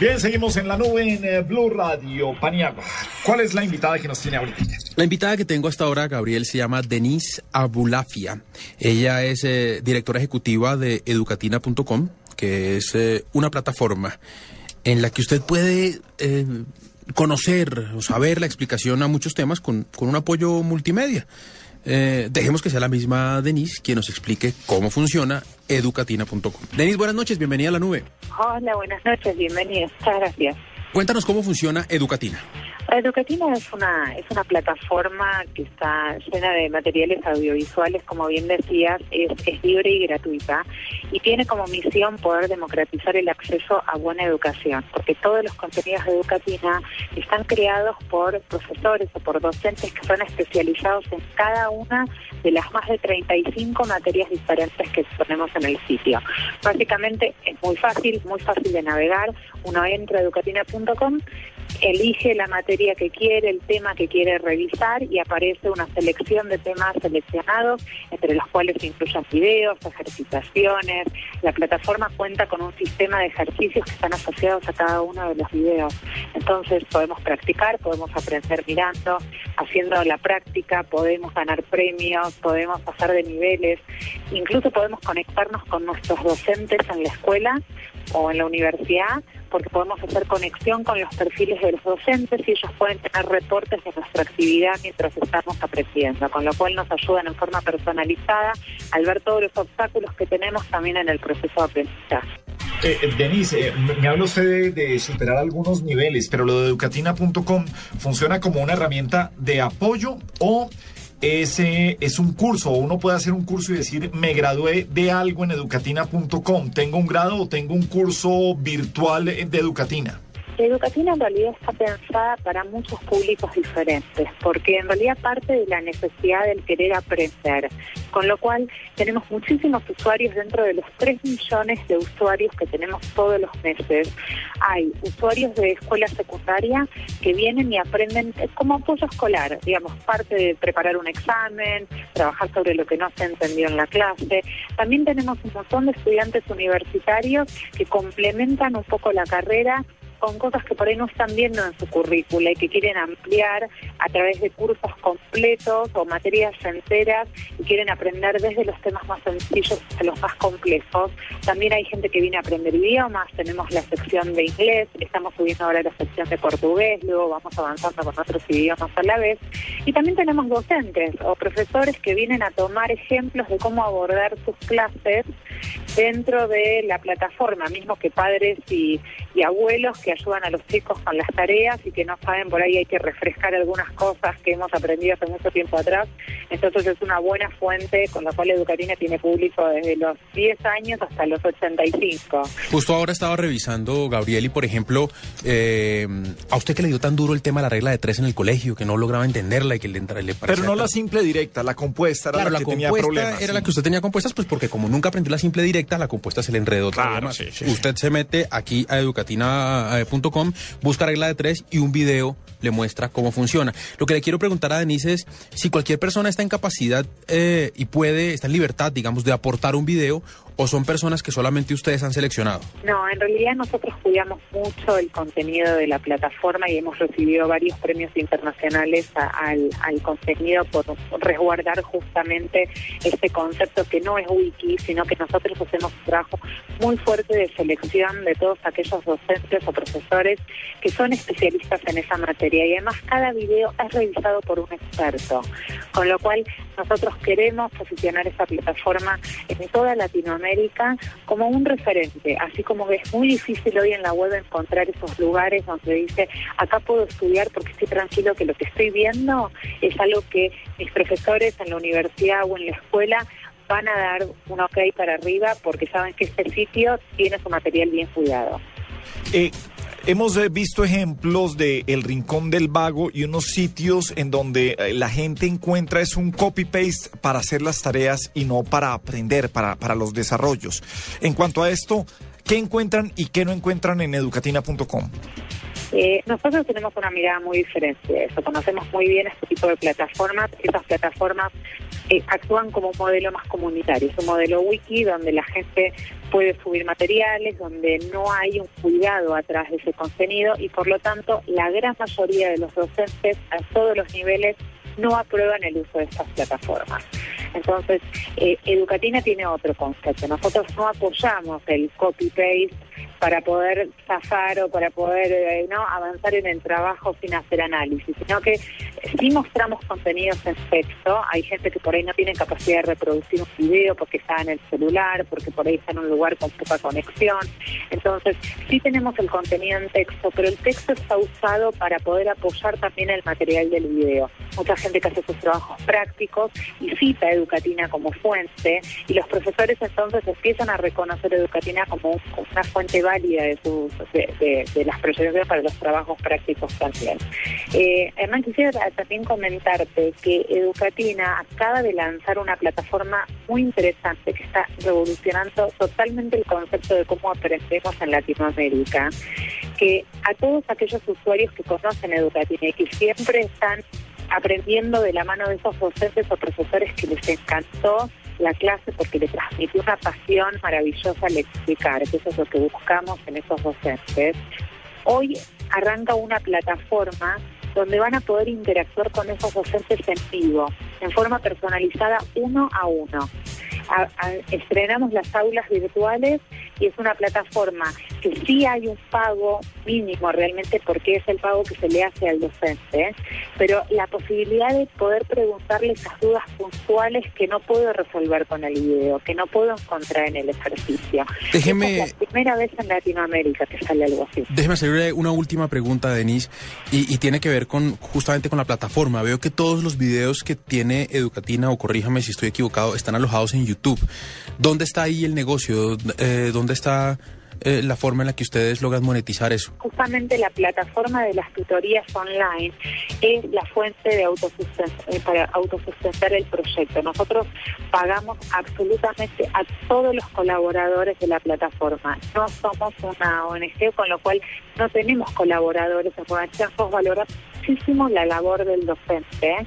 Bien, seguimos en la nube en eh, Blue Radio. Paniagua, ¿cuál es la invitada que nos tiene ahorita? La invitada que tengo hasta ahora, Gabriel, se llama Denise Abulafia. Ella es eh, directora ejecutiva de educatina.com, que es eh, una plataforma en la que usted puede conocer o saber la explicación a muchos temas con, con un apoyo multimedia. Eh, dejemos que sea la misma Denise quien nos explique cómo funciona educatina.com. Denise, buenas noches, bienvenida a la nube. Hola, buenas noches, bienvenidos. Muchas gracias. Cuéntanos cómo funciona Educatina. Educatina es una es una plataforma que está llena de materiales audiovisuales, como bien decías, es, es libre y gratuita y tiene como misión poder democratizar el acceso a buena educación, porque todos los contenidos de Educatina están creados por profesores o por docentes que son especializados en cada una de las más de 35 materias diferentes que ponemos en el sitio. Básicamente es muy fácil, muy fácil de navegar. Uno entra a educatina.com elige la materia que quiere, el tema que quiere revisar y aparece una selección de temas seleccionados, entre los cuales se incluyen videos, ejercitaciones. La plataforma cuenta con un sistema de ejercicios que están asociados a cada uno de los videos. Entonces podemos practicar, podemos aprender mirando, haciendo la práctica, podemos ganar premios, podemos pasar de niveles, incluso podemos conectarnos con nuestros docentes en la escuela o en la universidad porque podemos hacer conexión con los perfiles de los docentes y ellos pueden tener reportes de nuestra actividad mientras estamos aprendiendo, con lo cual nos ayudan en forma personalizada al ver todos los obstáculos que tenemos también en el proceso de aprendizaje. Eh, eh, Denise, eh, me habla usted de, de superar algunos niveles, pero lo de educatina.com funciona como una herramienta de apoyo o ese es un curso, uno puede hacer un curso y decir, me gradué de algo en educatina.com, tengo un grado o tengo un curso virtual de Educatina. Educatina en realidad está pensada para muchos públicos diferentes, porque en realidad parte de la necesidad del querer aprender, con lo cual tenemos muchísimos usuarios dentro de los 3 millones de usuarios que tenemos todos los meses. Hay usuarios de escuela secundaria que vienen y aprenden como apoyo escolar, digamos, parte de preparar un examen, trabajar sobre lo que no se entendió en la clase. También tenemos un montón de estudiantes universitarios que complementan un poco la carrera con cosas que por ahí no están viendo en su currícula y que quieren ampliar a través de cursos completos o materias enteras y quieren aprender desde los temas más sencillos hasta los más complejos. También hay gente que viene a aprender idiomas, tenemos la sección de inglés, estamos subiendo ahora la sección de portugués, luego vamos avanzando con otros idiomas a la vez. Y también tenemos docentes o profesores que vienen a tomar ejemplos de cómo abordar sus clases dentro de la plataforma, mismo que padres y, y abuelos que ayudan a los chicos con las tareas y que no saben por ahí hay que refrescar algunas cosas que hemos aprendido hace mucho tiempo atrás. Entonces es una buena fuente con la cual Educatina tiene público desde los 10 años hasta los 85. Justo ahora estaba revisando, Gabriel, y por ejemplo, eh, a usted que le dio tan duro el tema de la regla de tres en el colegio, que no lograba entenderla y que le, le parecía Pero no la simple directa, la compuesta era Claro, la la que tenía compuesta problemas. era la que usted tenía compuestas, pues porque como nunca aprendió la simple directa, la compuesta se le enredó Claro, más. sí, sí. Usted se mete aquí a educatina.com, busca regla de tres y un video le muestra cómo funciona. Lo que le quiero preguntar a Denise es si cualquier persona está en capacidad eh, y puede, está en libertad, digamos, de aportar un video o son personas que solamente ustedes han seleccionado. No, en realidad nosotros cuidamos mucho el contenido de la plataforma y hemos recibido varios premios internacionales al contenido por resguardar justamente este concepto que no es wiki, sino que nosotros hacemos un trabajo muy fuerte de selección de todos aquellos docentes o profesores que son especialistas en esa materia. Y además cada video es revisado por un experto, con lo cual nosotros queremos posicionar esa plataforma en toda Latinoamérica como un referente, así como es muy difícil hoy en la web encontrar esos lugares donde dice, acá puedo estudiar porque estoy tranquilo que lo que estoy viendo es algo que mis profesores en la universidad o en la escuela van a dar un ok para arriba porque saben que este sitio tiene su material bien cuidado. Eh, hemos eh, visto ejemplos de El Rincón del Vago y unos sitios en donde eh, la gente encuentra es un copy-paste para hacer las tareas y no para aprender, para, para los desarrollos. En cuanto a esto, ¿qué encuentran y qué no encuentran en educatina.com? Eh, nosotros tenemos una mirada muy diferente de eso. Conocemos muy bien este tipo de plataformas. Esas plataformas eh, actúan como un modelo más comunitario. Es un modelo wiki donde la gente puede subir materiales, donde no hay un cuidado atrás de ese contenido y por lo tanto la gran mayoría de los docentes a todos los niveles no aprueban el uso de estas plataformas. Entonces, eh, Educatina tiene otro concepto. Nosotros no apoyamos el copy-paste para poder zafar o para poder eh, no avanzar en el trabajo sin hacer análisis, sino que sí mostramos contenidos en texto. Hay gente que por ahí no tiene capacidad de reproducir un video porque está en el celular, porque por ahí está en un lugar con poca conexión. Entonces, sí tenemos el contenido en texto, pero el texto está usado para poder apoyar también el material del video. Mucha gente que hace sus trabajos prácticos y cita Educatina como fuente y los profesores entonces empiezan a reconocer Educatina como, como una fuente válida de, sus, las proyecciones para los trabajos prácticos también. Eh, Hernán, quisiera también comentarte que Educatina acaba de lanzar una plataforma muy interesante que está revolucionando totalmente el concepto de cómo aprendemos en Latinoamérica, que a todos aquellos usuarios que conocen Educatina y que siempre están aprendiendo de la mano de esos docentes o profesores que les encantó la clase porque le transmitió una pasión maravillosa al explicar, que eso es lo que buscamos en esos docentes. Hoy arranca una plataforma donde van a poder interactuar con esos docentes en vivo, en forma personalizada uno a uno. Estrenamos las aulas virtuales y es una plataforma que sí hay un pago mínimo realmente porque es el pago que se le hace al docente, pero la posibilidad de poder preguntarle esas dudas puntuales que no puedo resolver con el video, que no puedo encontrar en el ejercicio. Déjeme... es la primera vez en Latinoamérica que sale algo así. Déjeme hacerle una última pregunta, Denise, y, y tiene que ver con justamente con la plataforma. Veo que todos los videos que tiene Educatina, o corríjame si estoy equivocado, están alojados en YouTube. ¿Dónde está ahí el negocio? Eh, ¿Dónde está eh, la forma en la que ustedes logran monetizar eso? Justamente la plataforma de las tutorías online es la fuente de autosustentar, eh, para autosustentar el proyecto. Nosotros pagamos absolutamente a todos los colaboradores de la plataforma. No somos una ONG, con lo cual no tenemos colaboradores en valoramos muchísimo la labor del docente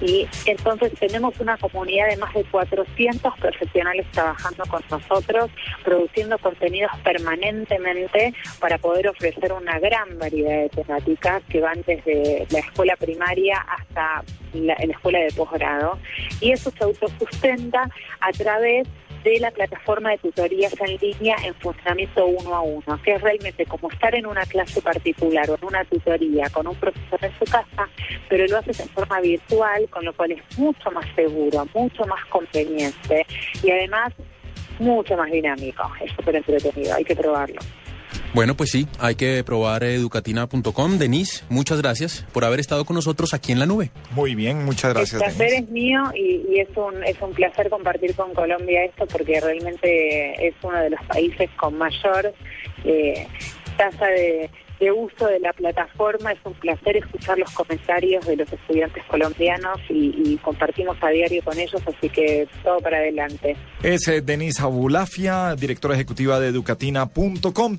y entonces tenemos una comunidad de más de 400 profesionales trabajando con nosotros, produciendo contenidos permanentemente para poder ofrecer una gran variedad de temáticas que van desde la escuela primaria hasta la, la escuela de posgrado. Y eso se autosustenta a través de la plataforma de tutorías en línea en funcionamiento uno a uno, que es realmente como estar en una clase particular o en una tutoría con un profesor en su casa, pero lo haces en forma virtual, con lo cual es mucho más seguro, mucho más conveniente y además mucho más dinámico. Es súper entretenido, hay que probarlo. Bueno, pues sí, hay que probar educatina.com. Denise, muchas gracias por haber estado con nosotros aquí en la nube. Muy bien, muchas gracias. El placer Denise. es mío y, y, es, un, es un placer compartir con Colombia esto porque realmente es uno de los países con mayor eh, tasa de, de uso de la plataforma. Es un placer escuchar los comentarios de los estudiantes colombianos y, y compartimos a diario con ellos, así que todo para adelante. Es eh, Denise Abulafia, directora ejecutiva de educatina.com.